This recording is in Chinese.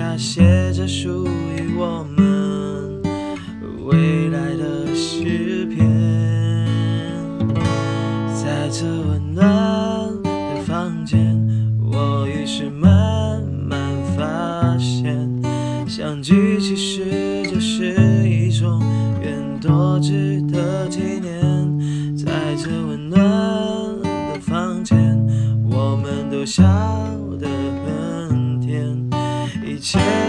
下，写着属于我们未来的诗篇。在这温暖的房间，我于是慢慢发现，相聚其实就是一种缘，多值得纪念。在这温暖的房间，我们都笑得